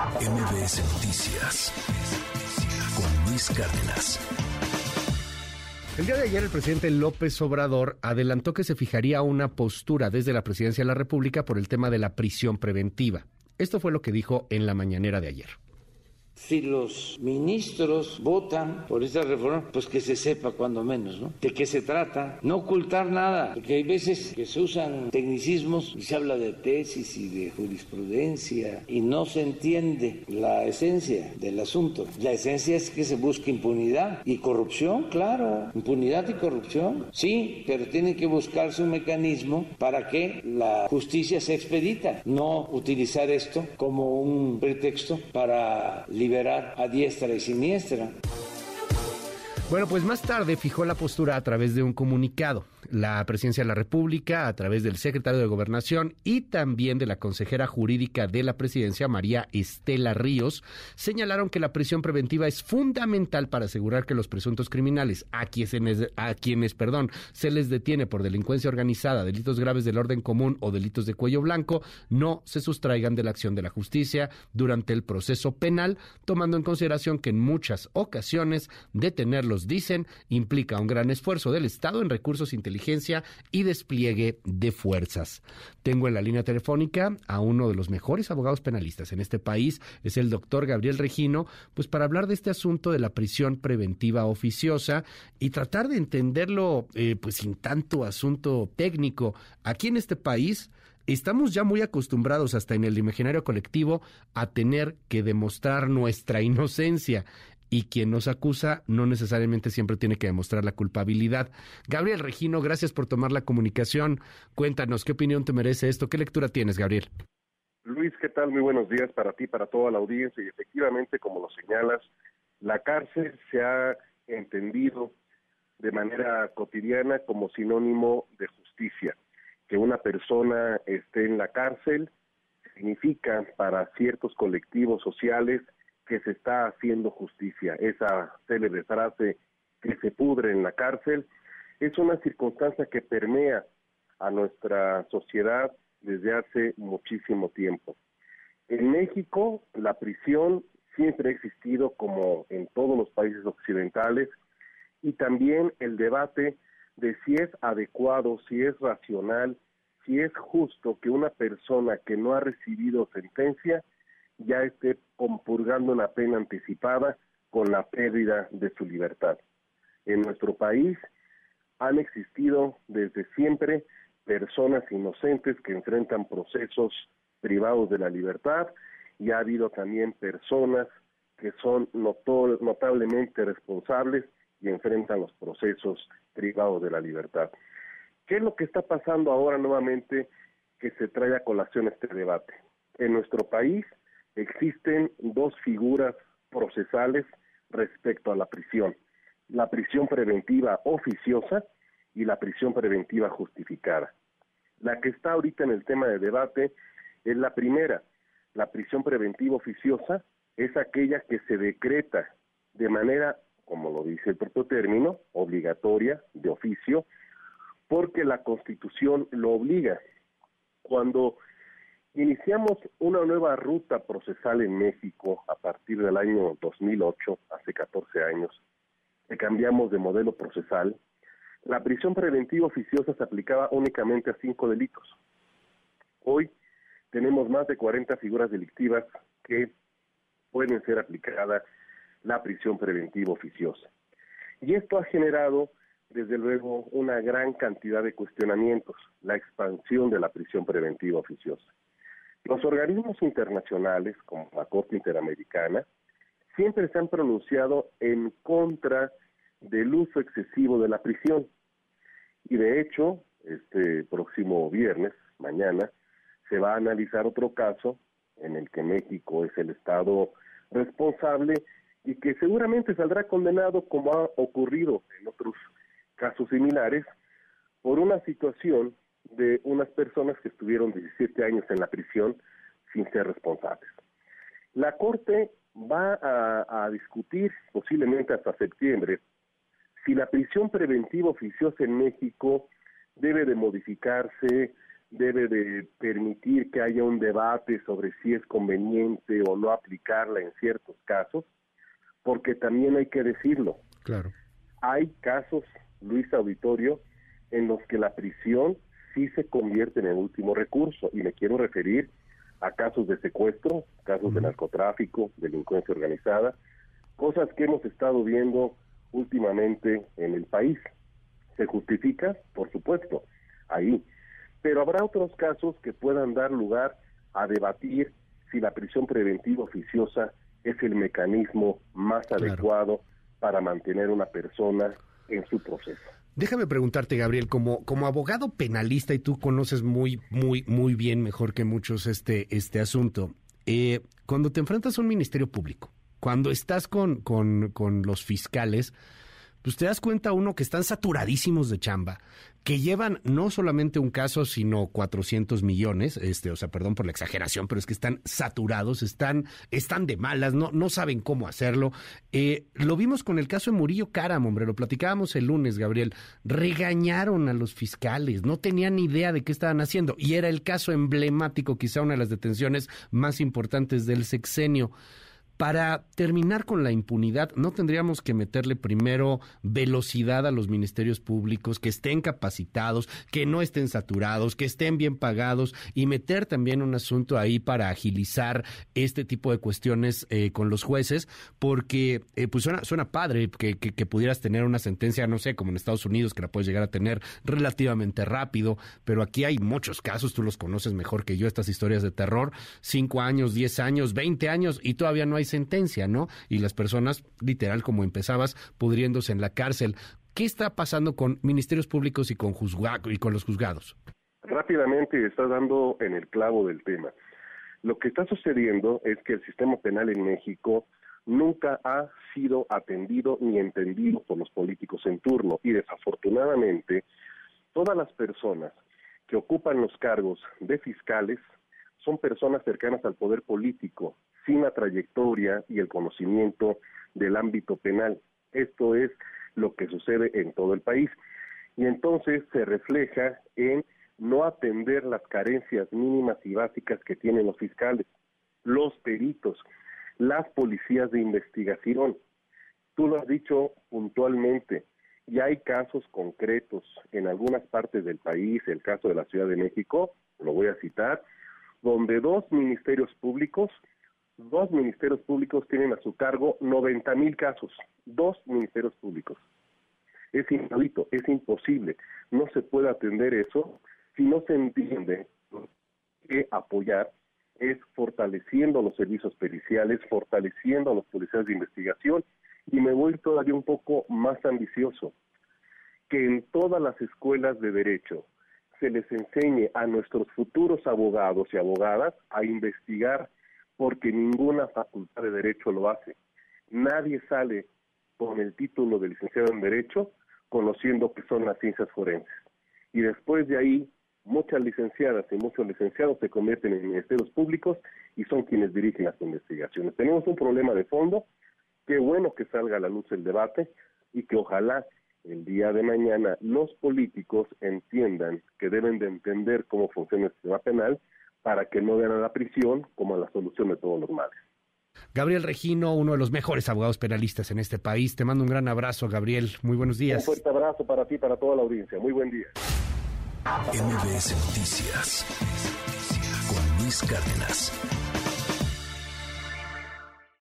MBS Noticias con Luis Cárdenas. El día de ayer el presidente López Obrador adelantó que se fijaría una postura desde la presidencia de la República por el tema de la prisión preventiva. Esto fue lo que dijo en la mañanera de ayer. Si los ministros votan por esta reforma, pues que se sepa cuando menos, ¿no? De qué se trata, no ocultar nada, porque hay veces que se usan tecnicismos y se habla de tesis y de jurisprudencia y no se entiende la esencia del asunto. La esencia es que se busque impunidad y corrupción, claro, impunidad y corrupción, sí, pero tiene que buscarse un mecanismo para que la justicia se expedita, no utilizar esto como un pretexto para liberar liberar a diestra y siniestra. Bueno, pues más tarde fijó la postura a través de un comunicado. La Presidencia de la República, a través del secretario de Gobernación y también de la consejera jurídica de la Presidencia, María Estela Ríos, señalaron que la prisión preventiva es fundamental para asegurar que los presuntos criminales, a quienes, a quienes perdón, se les detiene por delincuencia organizada, delitos graves del orden común o delitos de cuello blanco, no se sustraigan de la acción de la justicia durante el proceso penal, tomando en consideración que en muchas ocasiones detenerlos, dicen, implica un gran esfuerzo del Estado en recursos inteligentes y despliegue de fuerzas. Tengo en la línea telefónica a uno de los mejores abogados penalistas en este país, es el doctor Gabriel Regino, pues para hablar de este asunto de la prisión preventiva oficiosa y tratar de entenderlo eh, pues sin tanto asunto técnico. Aquí en este país estamos ya muy acostumbrados hasta en el imaginario colectivo a tener que demostrar nuestra inocencia y quien nos acusa no necesariamente siempre tiene que demostrar la culpabilidad. Gabriel Regino, gracias por tomar la comunicación. Cuéntanos, ¿qué opinión te merece esto? ¿Qué lectura tienes, Gabriel? Luis, ¿qué tal? Muy buenos días para ti, para toda la audiencia. Y efectivamente, como lo señalas, la cárcel se ha entendido de manera cotidiana como sinónimo de justicia. Que una persona esté en la cárcel significa para ciertos colectivos sociales que se está haciendo justicia. Esa célebre frase que se pudre en la cárcel es una circunstancia que permea a nuestra sociedad desde hace muchísimo tiempo. En México, la prisión siempre ha existido como en todos los países occidentales y también el debate de si es adecuado, si es racional, si es justo que una persona que no ha recibido sentencia ya esté compurgando una pena anticipada con la pérdida de su libertad. En nuestro país han existido desde siempre personas inocentes que enfrentan procesos privados de la libertad y ha habido también personas que son notablemente responsables y enfrentan los procesos privados de la libertad. ¿Qué es lo que está pasando ahora nuevamente que se trae a colación este debate? En nuestro país existen dos figuras procesales respecto a la prisión. La prisión preventiva oficiosa y la prisión preventiva justificada. La que está ahorita en el tema de debate es la primera. La prisión preventiva oficiosa es aquella que se decreta de manera, como lo dice el propio término, obligatoria, de oficio, porque la Constitución lo obliga. Cuando Iniciamos una nueva ruta procesal en México a partir del año 2008, hace 14 años, que cambiamos de modelo procesal. La prisión preventiva oficiosa se aplicaba únicamente a cinco delitos. Hoy tenemos más de 40 figuras delictivas que pueden ser aplicadas la prisión preventiva oficiosa. Y esto ha generado, desde luego, una gran cantidad de cuestionamientos, la expansión de la prisión preventiva oficiosa. Los organismos internacionales, como la Corte Interamericana, siempre se han pronunciado en contra del uso excesivo de la prisión. Y de hecho, este próximo viernes, mañana, se va a analizar otro caso en el que México es el Estado responsable y que seguramente saldrá condenado como ha ocurrido en otros casos similares por una situación de unas personas que estuvieron 17 años en la prisión sin ser responsables. La Corte va a, discutir posiblemente hasta septiembre si la prisión preventiva oficiosa en México debe de modificarse debe de permitir que haya un debate sobre si es conveniente o no aplicarla en ciertos casos, porque también hay que decirlo. Claro. Hay casos, Luis Auditorio, en los que la prisión sí se convierte en el último recurso, y me quiero referir a casos de secuestro, casos de narcotráfico, delincuencia organizada, cosas que hemos estado viendo últimamente en el país. ¿Se justifica? Por supuesto, ahí. Pero habrá otros casos que puedan dar lugar a debatir si la prisión preventiva oficiosa es el mecanismo más adecuado para mantener una persona en su proceso. Déjame preguntarte, Gabriel, como, como abogado penalista, y tú conoces muy, muy, muy bien, mejor que muchos, este, este asunto, eh, cuando te enfrentas a un ministerio público, cuando estás con, con, con los fiscales, pues te das cuenta uno que están saturadísimos de chamba, que llevan no solamente un caso, sino 400 millones, este, o sea, perdón por la exageración, pero es que están saturados, están, están de malas, no, no saben cómo hacerlo. Eh, lo vimos con el caso de Murillo Caram, hombre, lo platicábamos el lunes, Gabriel. Regañaron a los fiscales, no tenían idea de qué estaban haciendo, y era el caso emblemático, quizá una de las detenciones más importantes del sexenio. Para terminar con la impunidad, ¿no tendríamos que meterle primero velocidad a los ministerios públicos, que estén capacitados, que no estén saturados, que estén bien pagados y meter también un asunto ahí para agilizar este tipo de cuestiones eh, con los jueces? Porque eh, pues suena, suena padre que, que, pudieras tener una sentencia, no sé, como en Estados Unidos, que la puedes llegar a tener relativamente rápido, pero aquí hay muchos casos, tú los conoces mejor que yo, estas historias de terror, cinco años, diez años, veinte años y todavía no hay sentencia, ¿no? Y las personas, literal, como empezabas, pudriéndose en la cárcel. ¿Qué está pasando con ministerios públicos y con, y con los juzgados? Rápidamente estás dando en el clavo del tema. Lo que está sucediendo es que el sistema penal en México nunca ha sido atendido ni entendido por los políticos en turno y desafortunadamente todas las personas que ocupan los cargos de fiscales son personas cercanas al poder político sin la trayectoria y el conocimiento del ámbito penal. Esto es lo que sucede en todo el país. Y entonces se refleja en no atender las carencias mínimas y básicas que tienen los fiscales, los peritos, las policías de investigación. Tú lo has dicho puntualmente, y hay casos concretos en algunas partes del país, el caso de la Ciudad de México, lo voy a citar, donde dos ministerios públicos dos ministerios públicos tienen a su cargo 90 mil casos, dos ministerios públicos. Es inaudito, es imposible, no se puede atender eso si no se entiende que apoyar es fortaleciendo los servicios periciales, fortaleciendo a los policías de investigación. Y me voy todavía un poco más ambicioso, que en todas las escuelas de derecho se les enseñe a nuestros futuros abogados y abogadas a investigar porque ninguna facultad de derecho lo hace. Nadie sale con el título de licenciado en derecho conociendo que son las ciencias forenses. Y después de ahí, muchas licenciadas y muchos licenciados se convierten en ministerios públicos y son quienes dirigen las investigaciones. Tenemos un problema de fondo, qué bueno que salga a la luz el debate y que ojalá el día de mañana los políticos entiendan que deben de entender cómo funciona el sistema penal para que no vean a la prisión como la solución de todos los males. Gabriel Regino, uno de los mejores abogados penalistas en este país. Te mando un gran abrazo, Gabriel. Muy buenos días. Un fuerte abrazo para ti y para toda la audiencia. Muy buen día. MBS Noticias con Luis Cárdenas.